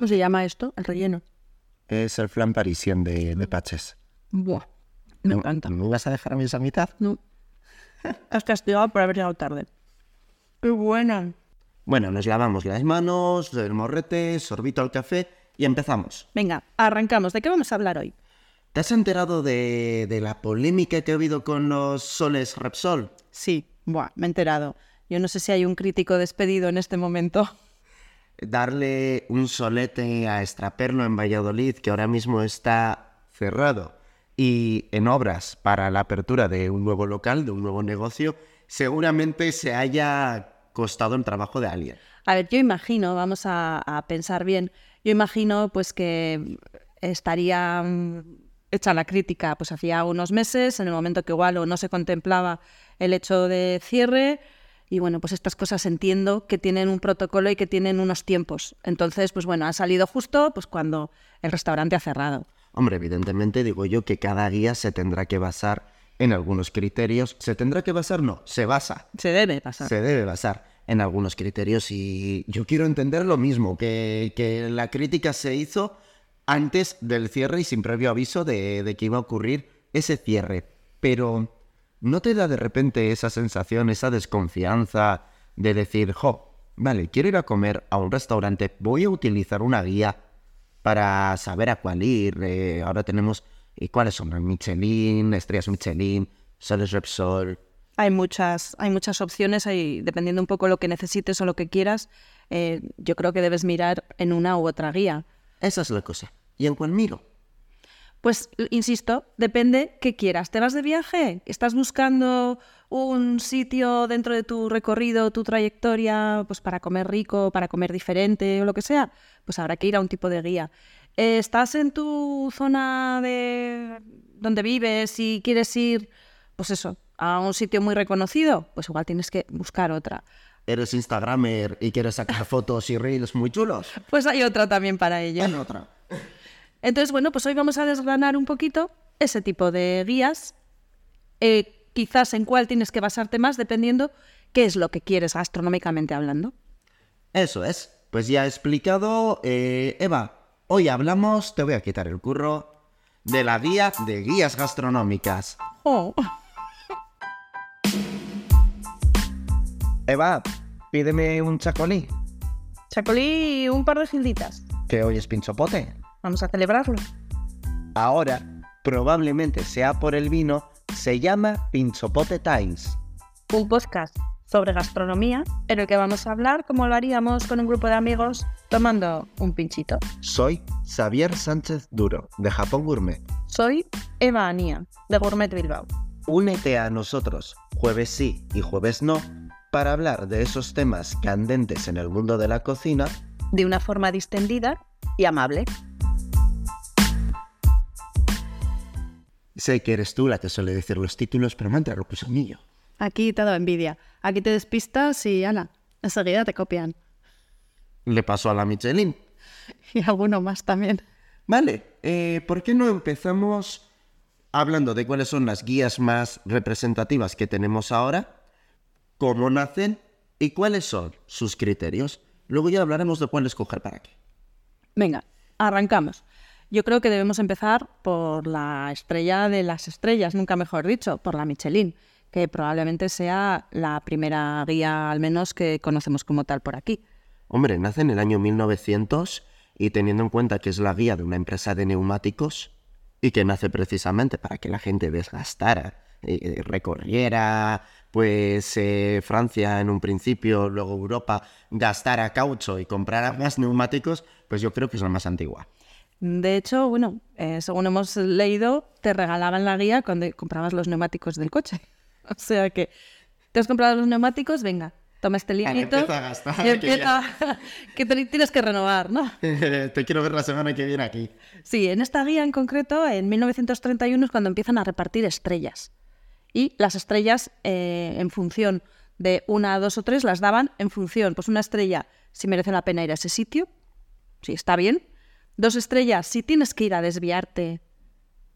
¿Cómo se llama esto? El relleno. Es el flan parisien de, de Paches. Buah, me ¿No- encanta. ¿Me vas a dejar a mí esa mitad? No. Has castigado por haber llegado tarde. Qué buena. Bueno, nos lavamos las manos, el morrete, sorbito al café y empezamos. Venga, arrancamos. ¿De qué vamos a hablar hoy? ¿Te has enterado de, de la polémica que ha habido con los soles Repsol? Sí, buah, me he enterado. Yo no sé si hay un crítico despedido en este momento. Darle un solete a Extraperlo en Valladolid, que ahora mismo está cerrado, y en obras para la apertura de un nuevo local, de un nuevo negocio, seguramente se haya costado el trabajo de alguien. A ver, yo imagino, vamos a, a pensar bien, yo imagino pues que estaría mm, hecha la crítica pues hacía unos meses, en el momento que igual o no se contemplaba el hecho de cierre, y bueno, pues estas cosas entiendo que tienen un protocolo y que tienen unos tiempos. Entonces, pues bueno, ha salido justo pues cuando el restaurante ha cerrado. Hombre, evidentemente digo yo que cada guía se tendrá que basar en algunos criterios. ¿Se tendrá que basar? No, se basa. Se debe pasar. Se debe basar en algunos criterios y yo quiero entender lo mismo, que, que la crítica se hizo antes del cierre y sin previo aviso de, de que iba a ocurrir ese cierre. Pero ¿no te da de repente esa sensación, esa desconfianza de decir, jo, vale, quiero ir a comer a un restaurante, voy a utilizar una guía para saber a cuál ir? eh, ahora tenemos, ¿y cuáles son? Michelin, estrellas Michelin, Soles Repsol, Hay muchas, hay muchas opciones, hay, dependiendo un poco lo que necesites o lo que quieras, eh, yo creo que debes mirar en una u otra guía. Esa es la cosa. ¿Y en cuál miro? Pues, insisto, depende qué quieras. ¿Te vas de viaje? ¿Estás buscando un sitio dentro de tu recorrido, tu trayectoria, pues para comer rico, para comer diferente o lo que sea? Pues habrá que ir a un tipo de guía. Eh, ¿Estás en tu zona de donde vives y quieres ir, pues eso, a un sitio muy reconocido? Pues igual tienes que buscar otra. ¿Eres Instagramer y quieres sacar fotos y reels muy chulos? Pues hay otra también para ello. En otra. Entonces, bueno, pues hoy vamos a desgranar un poquito ese tipo de guías, eh, quizás en cuál tienes que basarte más dependiendo qué es lo que quieres gastronómicamente hablando. Eso es. Pues ya he explicado, eh, Eva, hoy hablamos, te voy a quitar el curro, de la guía de guías gastronómicas. Oh, Eva, pídeme un chacolí, chacolí, un par de gilditas. que hoy es pinchopote. Vamos a celebrarlo. Ahora, probablemente sea por el vino, se llama Pinchopote Times. Un podcast sobre gastronomía en el que vamos a hablar como lo haríamos con un grupo de amigos tomando un pinchito. Soy Xavier Sánchez Duro, de Japón Gourmet. Soy Eva Anía, de Gourmet Bilbao. Únete a nosotros, jueves sí y jueves no, para hablar de esos temas candentes en el mundo de la cocina. De una forma distendida y amable. Sé que eres tú la que suele decir los títulos, pero lo anillo. Aquí te ha dado envidia. Aquí te despistas y, ala, enseguida te copian. Le pasó a la Michelin. Y alguno más también. Vale, eh, ¿por qué no empezamos hablando de cuáles son las guías más representativas que tenemos ahora? ¿Cómo nacen? ¿Y cuáles son sus criterios? Luego ya hablaremos de cuál escoger para qué. Venga, arrancamos. Yo creo que debemos empezar por la estrella de las estrellas, nunca mejor dicho, por la Michelin, que probablemente sea la primera guía, al menos, que conocemos como tal por aquí. Hombre, nace en el año 1900 y teniendo en cuenta que es la guía de una empresa de neumáticos y que nace precisamente para que la gente desgastara, eh, recorriera, pues eh, Francia en un principio, luego Europa, gastara caucho y comprara más neumáticos, pues yo creo que es la más antigua. De hecho, bueno, eh, según hemos leído, te regalaban la guía cuando comprabas los neumáticos del coche. O sea que te has comprado los neumáticos, venga, toma este librito. empieza a gastar, y empieza- que te tienes que renovar, ¿no? Te quiero ver la semana que viene aquí. Sí, en esta guía en concreto, en 1931 es cuando empiezan a repartir estrellas. Y las estrellas, eh, en función de una, dos o tres, las daban en función, pues una estrella, si merece la pena ir a ese sitio, si está bien. Dos estrellas, si tienes que ir a desviarte,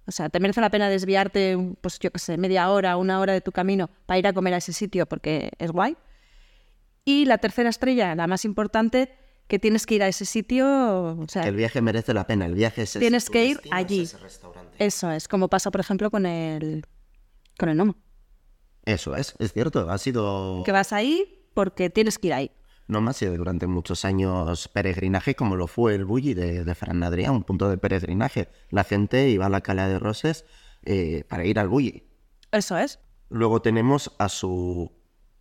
o sea, te merece la pena desviarte, pues yo qué sé, media hora, una hora de tu camino para ir a comer a ese sitio porque es guay. Y la tercera estrella, la más importante, que tienes que ir a ese sitio, o sea, Que el viaje merece la pena. El viaje es ese, Tienes que ir es allí. ese restaurante. eso es, como pasa, por ejemplo, con el, con el gnomo. Eso es, es cierto. Ha sido. Que vas ahí porque tienes que ir ahí. No ha sido durante muchos años peregrinaje, como lo fue el Bulli de, de Fran Adrià, un punto de peregrinaje. La gente iba a la Cala de Roses eh, para ir al Bulli. Eso es. Luego tenemos a su,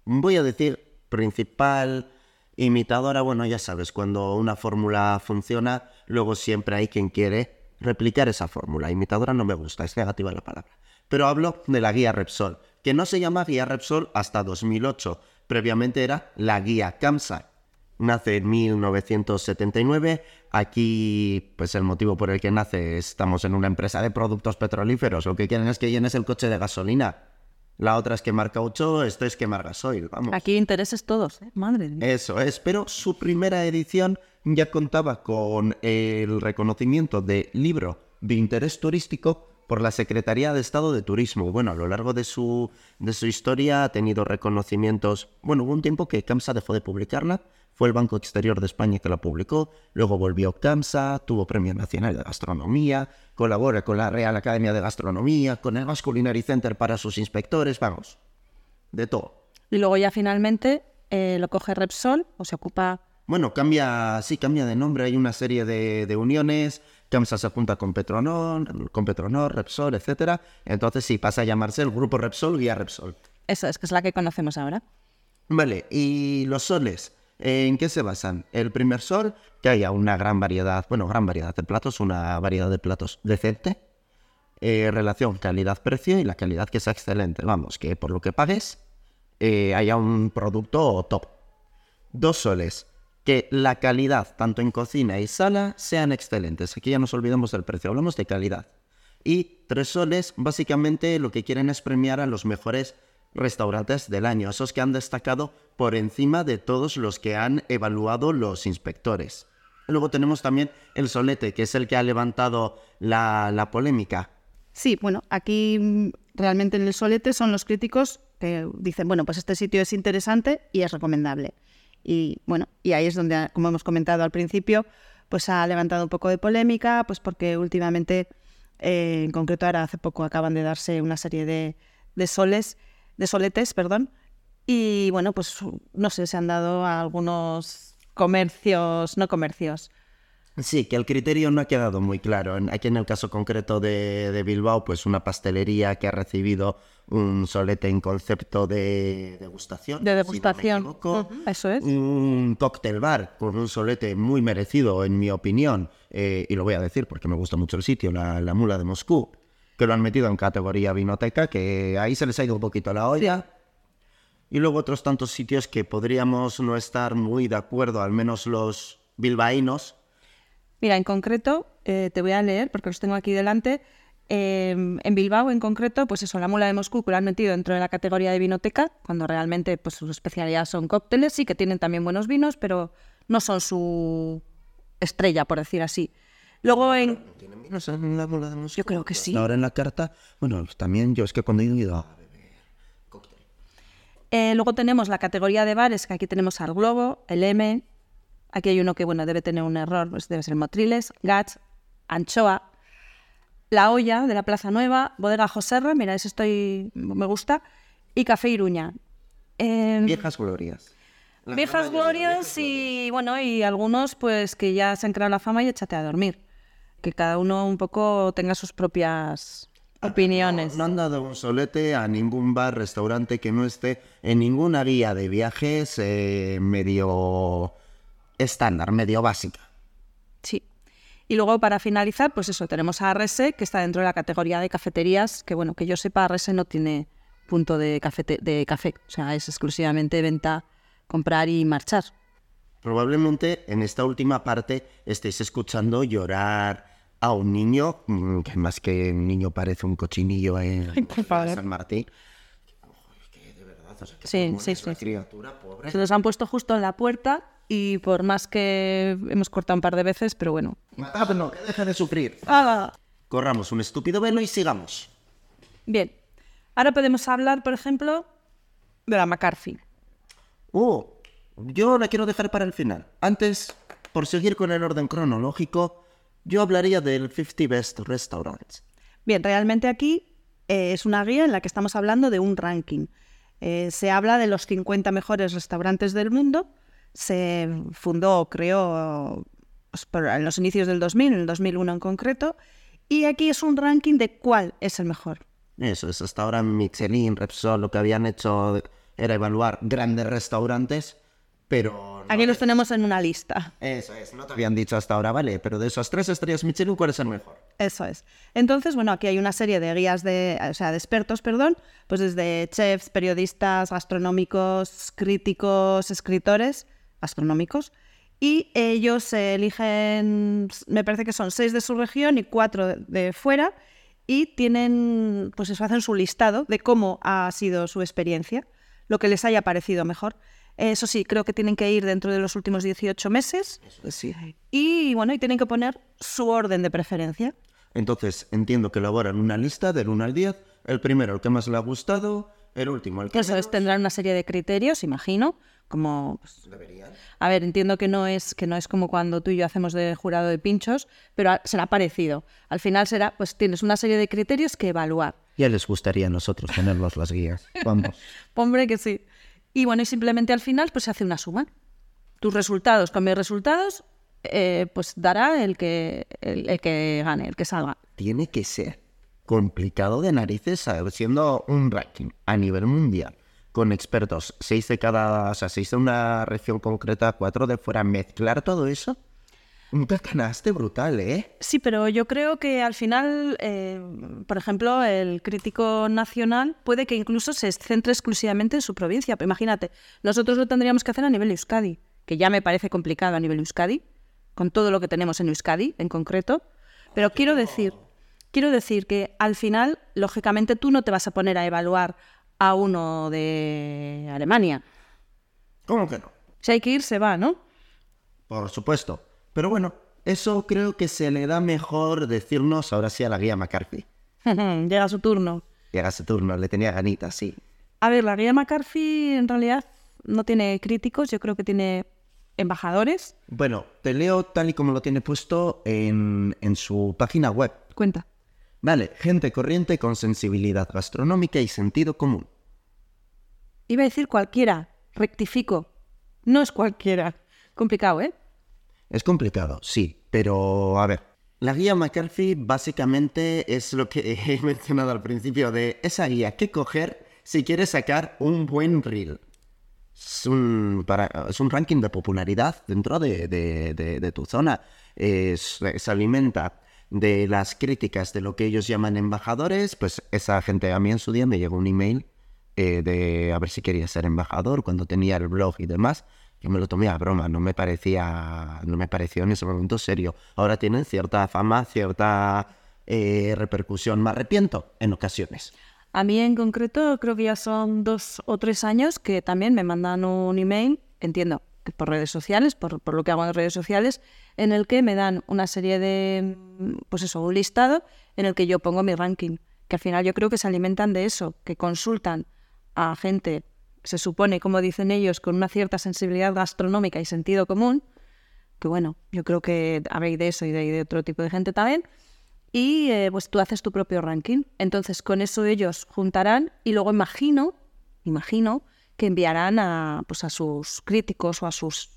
voy a decir, principal imitadora. Bueno, ya sabes, cuando una fórmula funciona, luego siempre hay quien quiere replicar esa fórmula. Imitadora no me gusta, es negativa la palabra. Pero hablo de la guía Repsol, que no se llama guía Repsol hasta 2008. Previamente era la guía CAMSA. Nace en 1979. Aquí, pues el motivo por el que nace, estamos en una empresa de productos petrolíferos. Lo que quieren es que llenes el coche de gasolina. La otra es quemar caucho, esto es quemar gasoil, vamos. Aquí intereses todos, ¿eh? Madre mía. Eso es, pero su primera edición ya contaba con el reconocimiento de libro de interés turístico por la Secretaría de Estado de Turismo. Bueno, a lo largo de su, de su historia ha tenido reconocimientos. Bueno, hubo un tiempo que CAMSA dejó de publicarla, fue el Banco Exterior de España que la publicó, luego volvió CAMSA, tuvo Premio Nacional de Gastronomía, colabora con la Real Academia de Gastronomía, con el Basque Culinary Center para sus inspectores, vamos, de todo. Y luego ya finalmente eh, lo coge Repsol o se ocupa... Bueno, cambia, sí, cambia de nombre. Hay una serie de, de uniones. CAMSA se apunta con Petronor, con Petronor, Repsol, etcétera. Entonces sí, pasa a llamarse el grupo Repsol, Guía Repsol. Eso es, que es la que conocemos ahora. Vale, y los soles, ¿en qué se basan? El primer sol, que haya una gran variedad, bueno, gran variedad de platos, una variedad de platos decente. Eh, relación calidad-precio y la calidad que sea excelente. Vamos, que por lo que pagues eh, haya un producto top. Dos soles, que la calidad, tanto en cocina y sala, sean excelentes. Aquí ya nos olvidamos del precio, hablamos de calidad. Y tres soles, básicamente lo que quieren es premiar a los mejores restaurantes del año, esos que han destacado por encima de todos los que han evaluado los inspectores. Luego tenemos también el solete, que es el que ha levantado la, la polémica. Sí, bueno, aquí realmente en el solete son los críticos que dicen, bueno, pues este sitio es interesante y es recomendable. Y bueno, y ahí es donde, como hemos comentado al principio, pues ha levantado un poco de polémica, pues porque últimamente, eh, en concreto ahora hace poco acaban de darse una serie de, de soles, de soletes, perdón, y bueno, pues no sé, se han dado a algunos comercios, no comercios, Sí, que el criterio no ha quedado muy claro. Aquí en el caso concreto de, de Bilbao, pues una pastelería que ha recibido un solete en concepto de degustación. de si no degustación. equivoco. Ujú, Eso es. un cóctel bar con un solete muy merecido, en mi opinión, eh, y lo voy a decir porque me gusta mucho el sitio, la, la Mula de Moscú, que lo han metido en categoría vinoteca, que ahí se les ha ido un poquito la olla. Y luego otros tantos sitios que podríamos no estar muy de acuerdo, al menos los bilbaínos. Mira, en concreto, eh, te voy a leer porque los tengo aquí delante. Eh, en Bilbao, en concreto, pues eso, la mula de Moscú que lo han metido dentro de la categoría de vinoteca, cuando realmente pues sus especialidades son cócteles, sí que tienen también buenos vinos, pero no son su estrella, por decir así. Luego en... ¿Tienen vinos en la Mula de Moscú? Yo creo que sí. Ahora en la carta, bueno, también yo es que cuando he ido a beber cóctel. eh, luego tenemos la categoría de bares, que aquí tenemos al Globo, el M, aquí hay uno que, bueno, debe tener un error, pues debe ser Motriles, Gats, Anchoa, La Olla de la Plaza Nueva, Bodega Joserra, mira, ese estoy, me gusta, y Café Iruña. Eh, Viejas glorias. La viejas glorias y, bueno, y algunos pues que ya se han creado la fama y échate a dormir. Que cada uno un poco tenga sus propias opiniones. No han dado un solete a ningún bar, restaurante que no esté en ninguna guía de viajes eh, medio estándar, medio básica. Sí. Y luego para finalizar, pues eso, tenemos a Arrese, que está dentro de la categoría de cafeterías, que bueno, que yo sepa, Arrese no tiene punto de, cafete- de café, o sea, es exclusivamente venta, comprar y marchar. Probablemente en esta última parte estéis escuchando llorar a un niño, mm, que más que un niño parece un cochinillo en Ay. San Martín. Que de verdad, o sea, que Sí, sí, sí. criatura pobre. Se nos han puesto justo en la puerta y por más que hemos cortado un par de veces, pero bueno. Matadlo, que deje de sufrir. ¡Ah! Corramos un estúpido velo y sigamos. Bien. Ahora podemos hablar, por ejemplo, de la McCarthy. Uh, yo la quiero dejar para el final. Antes, por seguir con el orden cronológico, yo hablaría del 50 Best Restaurants. Bien, realmente aquí eh, es una guía en la que estamos hablando de un ranking. Eh, se habla de los 50 mejores restaurantes del mundo. Se fundó o creó pues, en los inicios del 2000, en el 2001 en concreto. Y aquí es un ranking de cuál es el mejor. Eso es, hasta ahora Michelin, Repsol, lo que habían hecho era evaluar grandes restaurantes, pero... Aquí los tenemos en una lista. Eso es, no te habían dicho hasta ahora, vale, pero de esas tres estrellas Michelin, ¿cuál es el mejor? Eso es. Entonces, bueno, aquí hay una serie de guías de, o sea, de expertos, perdón, pues desde chefs, periodistas, gastronómicos, críticos, escritores gastronómicos, y ellos eligen, me parece que son seis de su región y cuatro de fuera, y tienen, pues eso, hacen su listado de cómo ha sido su experiencia, lo que les haya parecido mejor. Eso sí, creo que tienen que ir dentro de los últimos 18 meses. Sí. Y bueno, y tienen que poner su orden de preferencia. Entonces, entiendo que elaboran una lista del 1 al 10. El primero, el que más le ha gustado. El último, el que Eso es, tendrán una serie de criterios, imagino, como pues, Deberían. a ver, entiendo que no es que no es como cuando tú y yo hacemos de jurado de pinchos, pero a- será parecido. Al final será, pues tienes una serie de criterios que evaluar. Ya les gustaría a nosotros tenerlos las guías. Vamos. Hombre, que sí. Y bueno, y simplemente al final pues se hace una suma. Tus resultados con mis resultados, eh, pues dará el que, el, el que gane, el que salga. Tiene que ser complicado de narices saber, siendo un ranking a nivel mundial con expertos, seis de cada, o sea, seis de una región concreta, cuatro de fuera, mezclar todo eso. Un cacanaste brutal, ¿eh? Sí, pero yo creo que al final, eh, por ejemplo, el crítico nacional puede que incluso se centre exclusivamente en su provincia. Imagínate, nosotros lo tendríamos que hacer a nivel Euskadi, que ya me parece complicado a nivel Euskadi, con todo lo que tenemos en Euskadi en concreto. Pero quiero decir, quiero decir que al final, lógicamente, tú no te vas a poner a evaluar a uno de Alemania. ¿Cómo que no? Si hay que ir, se va, ¿no? Por supuesto. Pero bueno, eso creo que se le da mejor decirnos ahora sí a la guía McCarthy. Llega su turno. Llega ese turno, le tenía ganitas, sí. A ver, la guía McCarthy en realidad no tiene críticos, yo creo que tiene embajadores. Bueno, te leo tal y como lo tiene puesto en, en su página web. Cuenta. Vale, gente corriente con sensibilidad gastronómica y sentido común. Iba a decir cualquiera, rectifico. No es cualquiera. Complicado, ¿eh? Es complicado, sí, pero a ver. La guía McCarthy básicamente es lo que he mencionado al principio de esa guía que coger si quieres sacar un buen reel. Es un, para- es un ranking de popularidad dentro de, de- de- de tu zona. Es- se alimenta de las críticas de lo que ellos llaman embajadores. Pues esa gente a mí en su día me llegó un email eh, de a ver si quería ser embajador cuando tenía el blog y demás. Yo me lo tomé a broma, no me parecía, no me pareció en ese momento serio. Ahora tienen cierta fama, cierta eh, repercusión. Me arrepiento en ocasiones. A mí en concreto creo que ya son dos o tres años que también me mandan un email, entiendo, por redes sociales, por, por lo que hago en redes sociales, en el que me dan una serie de, pues eso, un listado en el que yo pongo mi ranking. Que al final yo creo que se alimentan de eso, que consultan a gente, se supone, como dicen ellos, con una cierta sensibilidad gastronómica y sentido común, que bueno, yo creo que habréis de eso y de, otro tipo de gente también, y eh, pues tú haces tu propio ranking. Entonces con eso ellos juntarán y luego imagino, imagino que enviarán a, pues, a sus críticos o a sus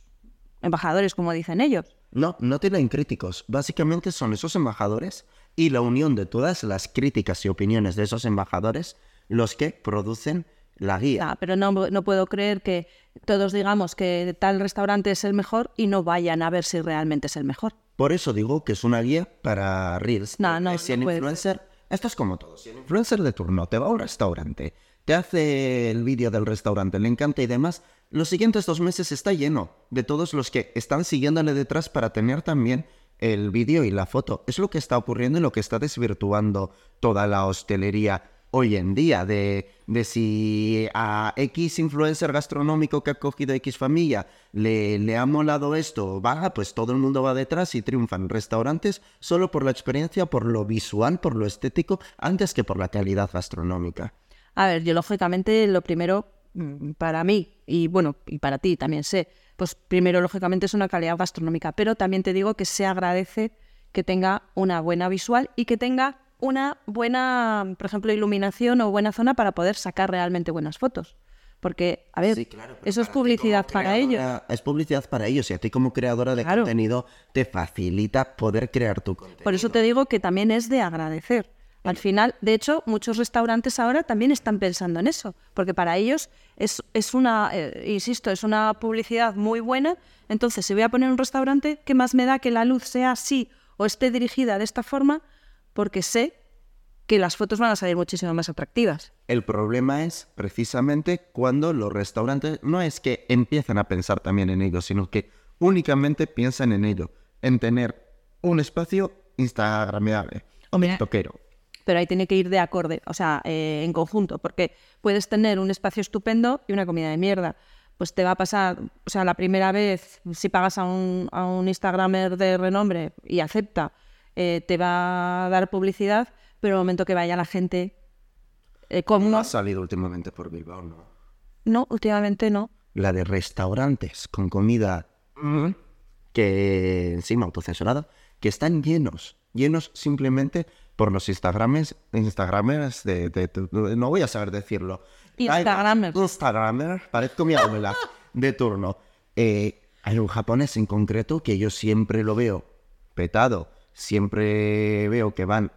embajadores, como dicen ellos. No, no tienen críticos. Básicamente son esos embajadores y la unión de todas las críticas y opiniones de esos embajadores los que producen la guía. Ah, pero no, no puedo creer que todos digamos que tal restaurante es el mejor y no vayan a ver si realmente es el mejor. Por eso digo que es una guía para Reels. No, no, si el influencer, esto es como todo, si el influencer de turno te va a un restaurante, te hace el vídeo del restaurante, le encanta y demás, los siguientes dos meses está lleno de todos los que están siguiéndole detrás para tener también el vídeo y la foto. Es lo que está ocurriendo y lo que está desvirtuando toda la hostelería hoy en día, de, de si a X influencer gastronómico que ha cogido X familia le, le ha molado esto, va, pues todo el mundo va detrás y triunfan restaurantes solo por la experiencia, por lo visual, por lo estético, antes que por la calidad gastronómica. A ver, yo lógicamente lo primero mm, para mí y bueno, y para ti también sé, pues primero, lógicamente, es una calidad gastronómica, pero también te digo que se agradece que tenga una buena visual y que tenga una buena, por ejemplo, iluminación o buena zona para poder sacar realmente buenas fotos. Porque, a ver, Sí, claro, pero eso es publicidad para ellos. Es publicidad para ellos y a ti como creadora de Claro. contenido te facilita poder crear tu contenido. Por eso te digo que también es de agradecer. Al final, de hecho, muchos restaurantes ahora también están pensando en eso, porque para ellos es, es una, eh, insisto, es una publicidad muy buena. Entonces, si voy a poner un restaurante, ¿qué más me da que la luz sea así o esté dirigida de esta forma? Porque sé que las fotos van a salir muchísimo más atractivas. El problema es precisamente cuando los restaurantes no es que empiezan a pensar también en ello, sino que únicamente piensan en ello, en tener un espacio instagramable, Hombre. toquero. pero ahí tiene que ir de acorde, o sea, eh, en conjunto, porque puedes tener un espacio estupendo y una comida de mierda. Pues te va a pasar, o sea, la primera vez, si pagas a un, a un Instagramer de renombre y acepta, eh, te va a dar publicidad, pero el momento que vaya la gente eh, No cómoda, ha salido últimamente por Bilbao, ¿no? no, últimamente no. La de restaurantes con comida mm, que encima autocensurada, que están llenos, llenos simplemente por los Instagrames, Instagramers de, de- de- no voy a saber decirlo. Instagramers. Ay, Instagramer, parezco mi abuela de turno. Eh, hay un japonés en concreto que yo siempre lo veo petado, siempre veo que van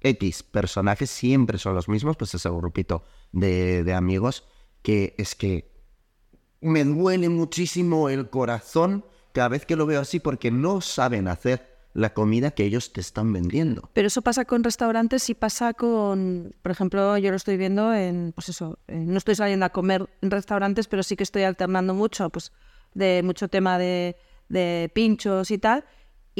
X personajes, siempre son los mismos, pues ese grupito de, de amigos, que es que me duele muchísimo el corazón cada vez que lo veo así porque no saben hacer la comida que ellos te están vendiendo. Pero eso pasa con restaurantes y pasa con, por ejemplo, yo lo estoy viendo en, pues eso, no estoy saliendo a comer en restaurantes, pero sí que estoy alternando mucho, pues, de mucho tema de, de pinchos y tal,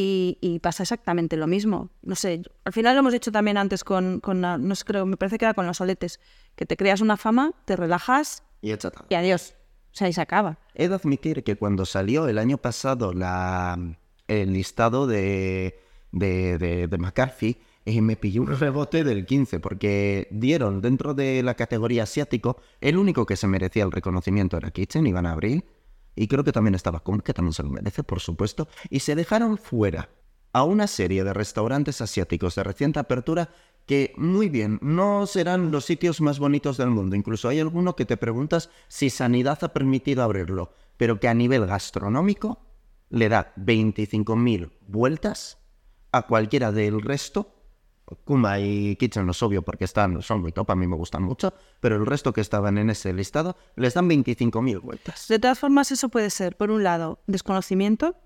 y, y pasa exactamente lo mismo. No sé, al final lo hemos dicho también antes con, con la- no sé, creo, me parece que era con los soletes, que te creas una fama, te relajas Y y adiós. O sea, y se acaba. He de admitir que cuando salió el año pasado la, el listado de, de, de, de McCarthy, eh, me pilló un rebote del 15, porque dieron dentro de la categoría asiático, el único que se merecía el reconocimiento era Kitchen, Iván Abril, y creo que también estaba Cum, que también se lo merece, por supuesto, y se dejaron fuera a una serie de restaurantes asiáticos de reciente apertura que, muy bien, no serán los sitios más bonitos del mundo. Incluso hay alguno que te preguntas si Sanidad ha permitido abrirlo, pero que a nivel gastronómico le da 25.000 vueltas a cualquiera del resto. Kuma y Kitchen no es obvio porque están, son muy top, a mí me gustan mucho, pero el resto que estaban en ese listado les dan 25.000 vueltas. De todas formas, eso puede ser, por un lado, desconocimiento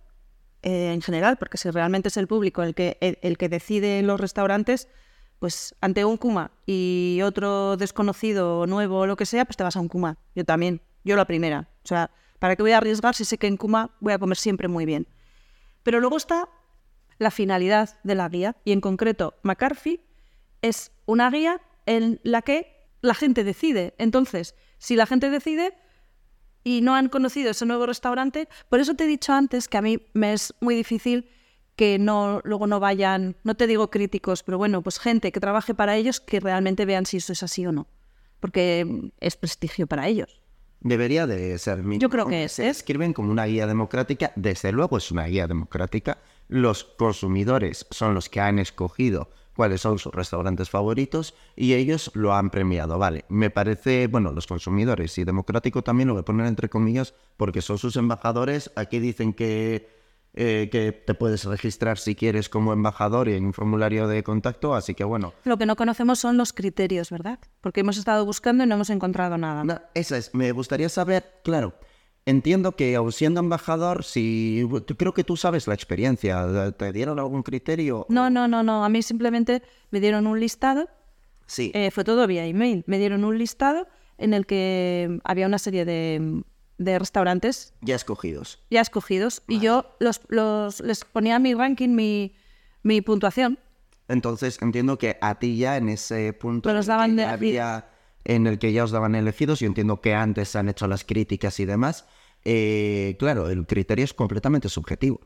eh, en general, porque si realmente es el público el que, el, el que decide los restaurantes, pues ante un Kuma y otro desconocido nuevo o lo que sea, pues te vas a un Kuma. Yo también, yo la primera. O sea, ¿para qué voy a arriesgar si sé que en Kuma voy a comer siempre muy bien? Pero luego está la finalidad de la guía y en concreto McCarthy es una guía en la que la gente decide. Entonces, si la gente decide y no han conocido ese nuevo restaurante, por eso te he dicho antes que a mí me es muy difícil que no luego no vayan, no te digo críticos, pero bueno, pues gente que trabaje para ellos que realmente vean si eso es así o no, porque es prestigio para ellos. Debería de ser mínimo. Yo creo que es, Se ¿eh? escriben como una guía democrática. Desde luego es una guía democrática. Los consumidores son los que han escogido cuáles son sus restaurantes favoritos y ellos lo han premiado. Vale, me parece, bueno, los consumidores y democrático también lo voy a poner entre comillas porque son sus embajadores. Aquí dicen que, eh, que te puedes registrar si quieres como embajador y en un formulario de contacto, así que bueno. Lo que no conocemos son los criterios, ¿verdad? Porque hemos estado buscando y no hemos encontrado nada. No, esa es. Me gustaría saber, claro. Entiendo que aun siendo embajador, si creo que tú sabes la experiencia, ¿te dieron algún criterio? No, no, no, no. A mí simplemente me dieron un listado Sí. Eh, fue todo vía email. Me dieron un listado en el que había una serie de, de restaurantes ya escogidos. ya escogidos y yo los, los- les ponía mi ranking, mi, mi puntuación. Entonces entiendo que a ti ya en ese punto Me los daban de- había- en el que ya os daban elegidos, yo entiendo que antes se han hecho las críticas y demás. eh, claro, el criterio es completamente subjetivo.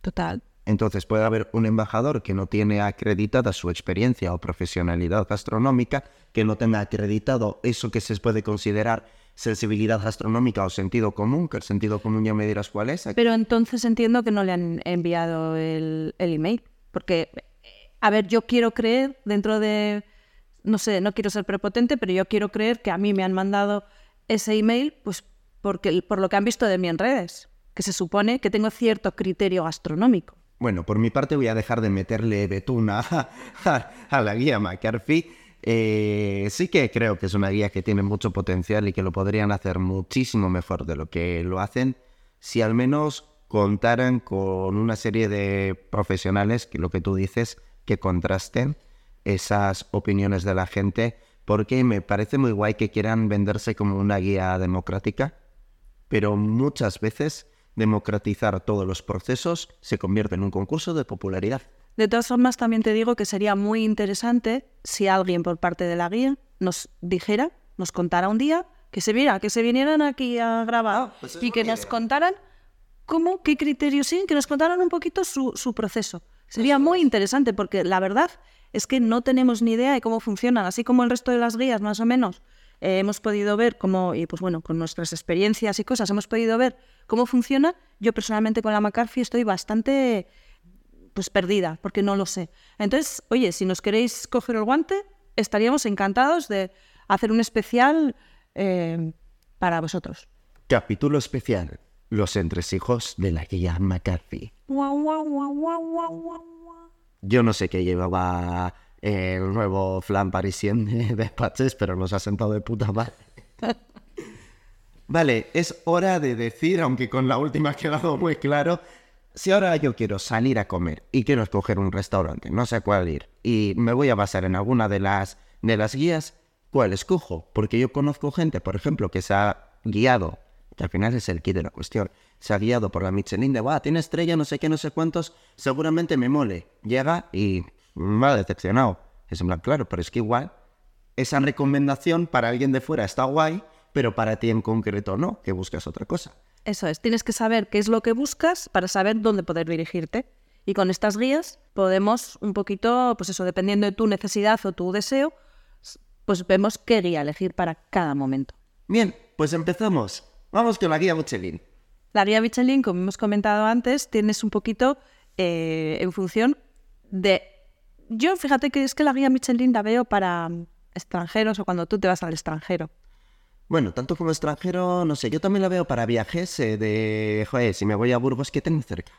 Total. Entonces puede haber un embajador que no tiene acreditada su experiencia o profesionalidad gastronómica, que no tenga acreditado eso que se puede considerar sensibilidad gastronómica o sentido común, que el sentido común ya me dirás cuál es. Pero entonces entiendo que no le han enviado el, el email, porque, a ver, yo quiero creer dentro de, no sé, no quiero ser prepotente, pero yo quiero creer que a mí me han mandado ese email, pues porque, por lo que han visto de mí en redes, que se supone que tengo cierto criterio gastronómico. Bueno, por mi parte voy a dejar de meterle betuna a, a la guía McCarthy. Eh, sí que creo que es una guía que tiene mucho potencial y que lo podrían hacer muchísimo mejor de lo que lo hacen si al menos contaran con una serie de profesionales, que lo que tú dices, que contrasten esas opiniones de la gente, porque me parece muy guay que quieran venderse como una guía democrática, pero muchas veces democratizar todos los procesos se convierte en un concurso de popularidad. De todas formas, también te digo que sería muy interesante si alguien por parte de la guía nos dijera, nos contara un día, que se viera, que se vinieran aquí a grabar Ah, pues es y que nos idea. contaran cómo, qué criterios siguen, que nos contaran un poquito su, su proceso. Sería muy interesante porque la verdad es que no tenemos ni idea de cómo funcionan, así como el resto de las guías más o menos. eh, hemos podido ver cómo, y pues bueno, con nuestras experiencias y cosas, hemos podido ver cómo funciona. Yo personalmente con la McCarthy estoy bastante pues perdida, porque no lo sé. Entonces, oye, si nos queréis coger el guante, estaríamos encantados de hacer un especial eh, para vosotros. Capítulo especial. Los entresijos de la guía McCarthy. Guau, guau, guau, Yo no sé qué llevaba el nuevo flan parisien de despaches, pero nos ha sentado de puta madre. Vale, es hora de decir, aunque con la última ha quedado muy claro, si ahora yo quiero salir a comer y quiero escoger un restaurante, no sé a cuál ir, y me voy a basar en alguna de las, de las guías, ¿cuál escojo? Porque yo conozco gente, por ejemplo, que se ha guiado, que al final es el kit de la cuestión, se ha guiado por la Michelin de, "Buah, tiene estrella, no sé qué, no sé cuántos, seguramente me mole. Llega y me ha decepcionado. Es en plan, claro, pero es que igual esa recomendación para alguien de fuera está guay, pero para ti en concreto no, que buscas otra cosa. Eso es, tienes que saber qué es lo que buscas para saber dónde poder dirigirte. Y con estas guías podemos un poquito, pues eso, dependiendo de tu necesidad o tu deseo, pues vemos qué guía elegir para cada momento. Bien, pues empezamos. Vamos con la guía Michelin. La guía Michelin, como hemos comentado antes, tienes un poquito eh, en función de... Yo fíjate que es que la guía Michelin la veo para mm, extranjeros o cuando tú te vas al extranjero. Bueno, tanto como extranjero, no sé, yo también la veo para viajes eh, de, joder, si me voy a Burgos, ¿qué tengo cerca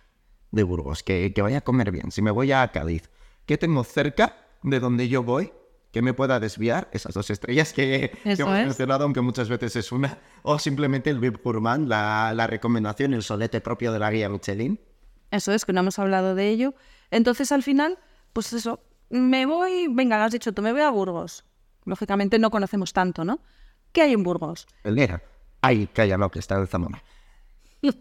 de Burgos? Que, que vaya a comer bien. Si me voy a Cádiz, ¿qué tengo cerca de donde yo voy? Que me pueda desviar esas dos estrellas que, hemos mencionado, aunque muchas veces es una. O simplemente el VIP Gourmand, la, la recomendación, el solete propio de la guía Michelin. Eso es, que no hemos hablado de ello. Entonces, al final, pues eso, me voy, venga, lo has dicho tú, me voy a Burgos. Lógicamente no conocemos tanto, ¿no? ¿Qué hay en Burgos? El Nera. Ay, calla, no, que está en Zamora.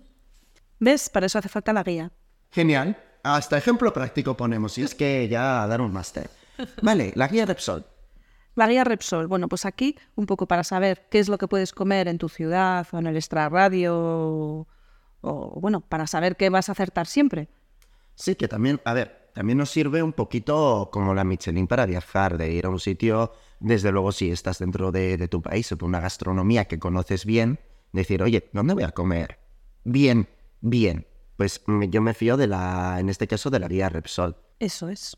¿Ves? Para eso hace falta la guía. Genial. Hasta ejemplo práctico ponemos, y es que ya dar un máster. Vale, la guía Repsol. La guía Repsol, bueno, pues aquí un poco para saber qué es lo que puedes comer en tu ciudad o en el extrarradio o, o, bueno, para saber qué vas a acertar siempre. Sí, que también, a ver, también nos sirve un poquito como la Michelin para viajar, de ir a un sitio, desde luego si estás dentro de, de tu país o de una gastronomía que conoces bien, decir, oye, ¿dónde voy a comer? Bien, bien. Pues mm, yo me fío de la, en este caso, de la guía Repsol. Eso es.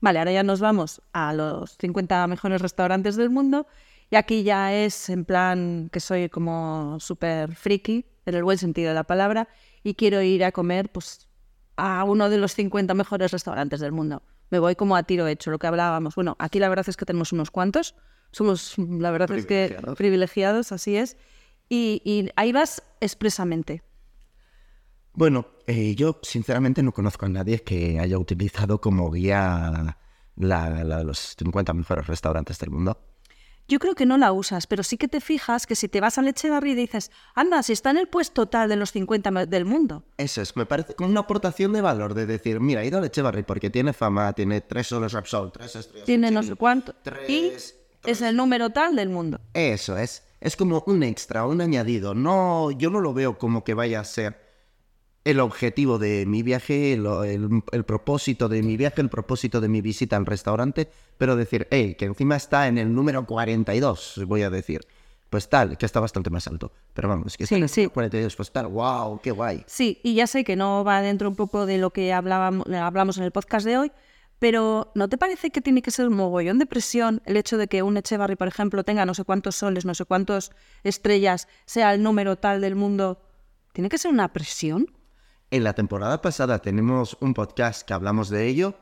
Vale, ahora ya nos vamos a los 50 mejores restaurantes del mundo. Y aquí ya es en plan que soy como súper friki, en el buen sentido de la palabra, y quiero ir a comer pues a uno de los 50 mejores restaurantes del mundo. Me voy como a tiro hecho, lo que hablábamos. Bueno, aquí la verdad es que tenemos unos cuantos. Somos, la verdad es que Privilegiados. así es. Y, y ahí vas expresamente. Bueno, eh, yo sinceramente no conozco a nadie que haya utilizado como guía la, la- los 50 mejores restaurantes del mundo. Yo creo que no la usas, pero sí que te fijas que si te vas al Echevarri y dices, anda, si está en el puesto tal de los 50 me- del mundo. Eso es, me parece como una aportación de valor de decir, mira, he ido a Echevarri porque tiene fama, tiene tres solos Repsol, tres estrellas. Tiene no sé cuánto. tres- y es el número tal del mundo. Eso es, es como un extra, un añadido. No, yo no lo veo como que vaya a ser el objetivo de mi viaje, el, el- el propósito de mi viaje, el propósito de mi visita al restaurante, pero decir, hey, que encima está en el número 42, voy a decir. Pues tal, que está bastante más alto. Pero vamos, que está Sí, en el sí. número 42, pues tal, wow, qué guay. Sí, y ya sé que no va dentro un poco de lo que hablábamos, hablamos en el podcast de hoy, pero ¿no te parece que tiene que ser un mogollón de presión el hecho de que un Echevarri, por ejemplo, tenga no sé cuántos soles, no sé cuántas estrellas, sea el número tal del mundo? ¿Tiene que ser una presión? En la temporada pasada tenemos un podcast que hablamos de ello.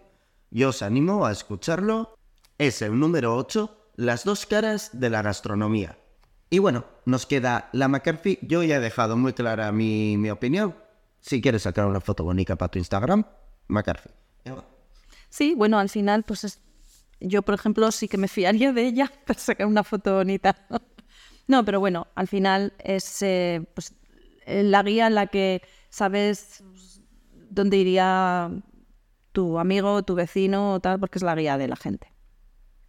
Yo os animo a escucharlo. Es el número 8, Las dos caras de la gastronomía. Y bueno, nos queda la McCarthy. Yo ya he dejado muy clara mi, mi opinión. Si quieres sacar una foto bonita para tu Instagram, McCarthy. Sí, bueno, al final, pues es- yo, por ejemplo, sí que me fiaría de ella para sacar una foto bonita. No, pero bueno, al final es eh, pues, eh, la guía en la que sabes dónde iría tu amigo, tu vecino o tal, porque es la guía de la gente.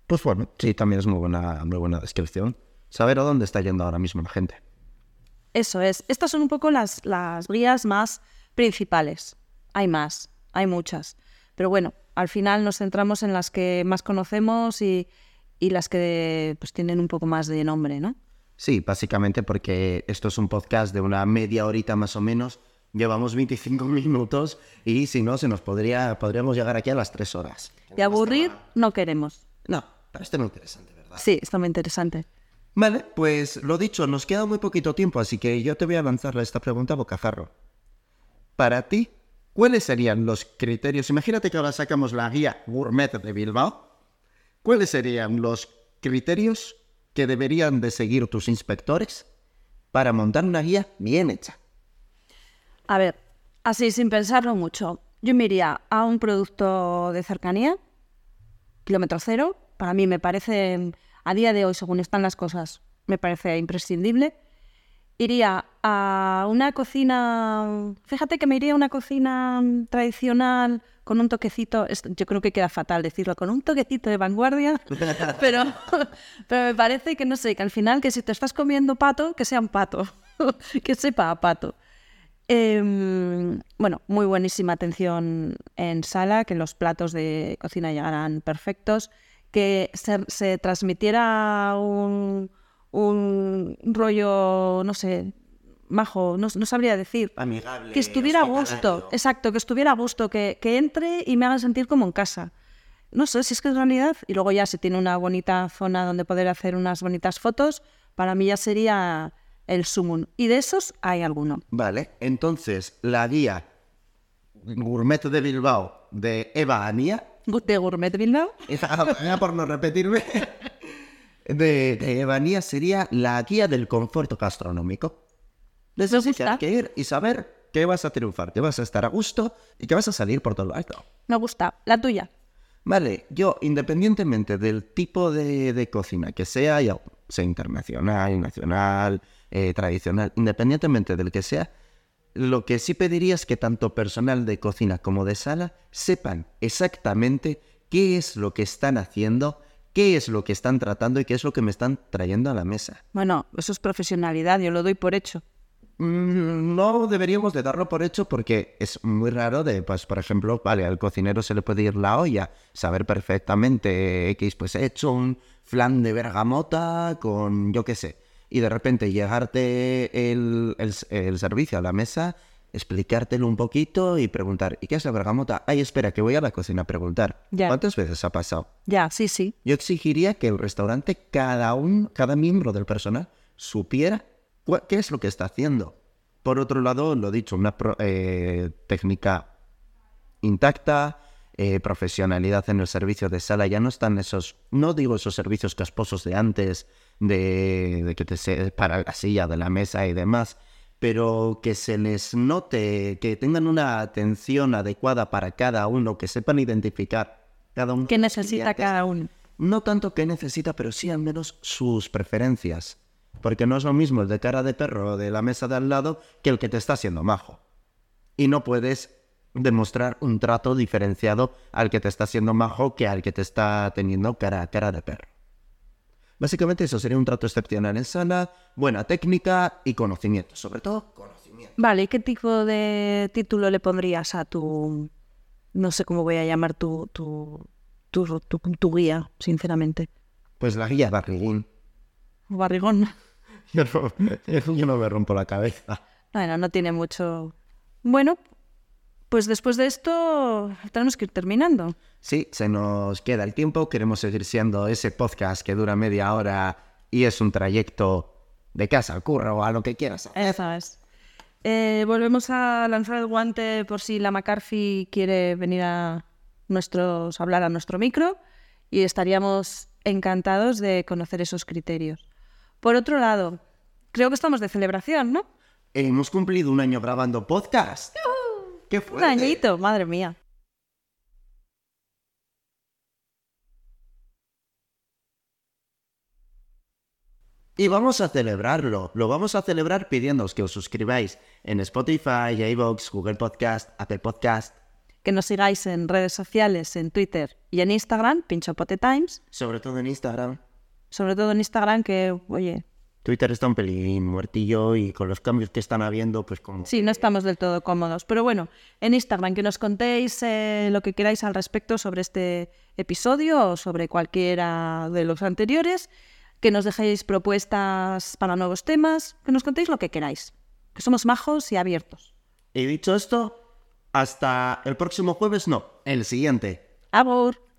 Pues bueno, sí, también es muy buena, muy buena descripción. Saber a dónde está yendo ahora mismo la gente. Eso es. Estas son un poco las, las guías más principales. Hay más, hay muchas. Pero bueno, al final nos centramos en las que más conocemos y, y las que pues, tienen un poco más de nombre, ¿no? Sí, básicamente porque esto es un podcast de una media horita más o menos. Llevamos 25 minutos y si no, se nos podría, podríamos llegar aquí a las 3 horas. De aburrir no queremos. No, pero esto es muy interesante, ¿verdad? Sí, está muy interesante. Vale, pues lo dicho, nos queda muy poquito tiempo, así que yo te voy a lanzar esta pregunta a bocajarro. Para ti, ¿cuáles serían los criterios? Imagínate que ahora sacamos la guía Gourmet de Bilbao. ¿Cuáles serían los criterios que deberían de seguir tus inspectores para montar una guía bien hecha? A ver, así sin pensarlo mucho, yo me iría a un producto de cercanía, kilómetro cero. Para mí me parece, a día de hoy, según están las cosas, me parece imprescindible. Iría a una cocina, fíjate que me iría a una cocina tradicional con un toquecito, yo creo que queda fatal decirlo, con un toquecito de vanguardia, pero, pero me parece que no sé, que al final que si te estás comiendo pato, que sea un pato, que sepa a pato. Em, bueno, muy buenísima atención en sala, que los platos de cocina llegaran perfectos, que se, se transmitiera un, un rollo, no sé, majo, no, no sabría decir. Amigable. Que estuviera a gusto, exacto, que estuviera a gusto, que, que entre y me haga sentir como en casa. No sé si es que es realidad. Y luego ya si tiene una bonita zona donde poder hacer unas bonitas fotos, para mí ya sería el sumum. Y de esos hay alguno. Vale, entonces la guía Gourmet de Bilbao de Eva Ania, De Gourmet Bilbao. esa- por no repetirme, de, de Eva Ania sería la guía del confort gastronómico. Gusta. que ir y saber que vas a triunfar, que vas a estar a gusto y que vas a salir por todo lo alto. Me gusta. La tuya. Vale, yo independientemente del tipo de, de cocina que sea, ya sea internacional, nacional, eh, tradicional, independientemente del que sea, lo que sí pediría es que tanto personal de cocina como de sala sepan exactamente qué es lo que están haciendo, qué es lo que están tratando y qué es lo que me están trayendo a la mesa. Bueno, eso es profesionalidad, yo lo doy por hecho. Mm, No deberíamos de darlo por hecho porque es muy raro de, pues, por ejemplo, vale, al cocinero se le puede ir la olla, saber perfectamente X, pues he hecho un flan de bergamota con, yo qué sé, y de repente llegarte el, el- el servicio a la mesa, explicártelo un poquito y preguntar, ¿y qué es la bergamota? Ay, espera, que voy a la cocina a preguntar. Ya. ¿Cuántas veces ha pasado? Ya, sí, sí. Yo exigiría que el restaurante, cada un, cada miembro del personal, supiera qué es lo que está haciendo. Por otro lado, lo dicho, una pro- eh, técnica intacta, eh, profesionalidad en el servicio de sala. Ya no están esos, no digo esos servicios casposos de antes, de, de que te se para la silla de la mesa y demás, pero que se les note, que tengan una atención adecuada para cada uno, que sepan identificar cada uno. ¿Qué necesita cada uno? No tanto qué necesita, pero sí al menos sus preferencias. Porque no es lo mismo el de cara de perro de la mesa de al lado que el que te está haciendo majo. Y no puedes demostrar un trato diferenciado al que te está haciendo majo que al que te está teniendo cara a cara de perro. Básicamente eso sería un trato excepcional en sala, buena técnica y conocimiento. Sobre todo conocimiento. Vale, ¿y qué tipo de título le pondrías a tu... No sé cómo voy a llamar tu, tu, tu, tu, tu guía, sinceramente. Pues la guía barriguín. Barrigón. Yo no, yo no me rompo la cabeza. Bueno, no tiene mucho... Bueno, pues después de esto tenemos que ir terminando. Sí, se nos queda el tiempo. Queremos seguir siendo ese podcast que dura media hora y es un trayecto de casa al curro o a lo que quieras. Eso es. Eh, volvemos a lanzar el guante por si la McCarthy quiere venir a nuestros, hablar a nuestro micro y estaríamos encantados de conocer esos criterios. Por otro lado, creo que estamos de celebración, ¿no? Hemos cumplido un año grabando podcast. ¡Qué Un fuerte! añito, madre mía. Y vamos a celebrarlo. Lo vamos a celebrar pidiéndoos que os suscribáis en Spotify, iVoox, Google Podcast, Apple Podcast, Que nos sigáis en redes sociales, en Twitter y en Instagram, Pinchopote Times. sobre todo en Instagram. Sobre todo en Instagram, que, oye, Twitter está un pelín muertillo y con los cambios que están habiendo, pues como... Sí, no estamos del todo cómodos. Pero bueno, en Instagram, que nos contéis eh, lo que queráis al respecto sobre este episodio o sobre cualquiera de los anteriores, que nos dejéis propuestas para nuevos temas, que nos contéis lo que queráis. Que somos majos y abiertos. Y dicho esto, hasta el próximo jueves, no, el siguiente. ¡Abur!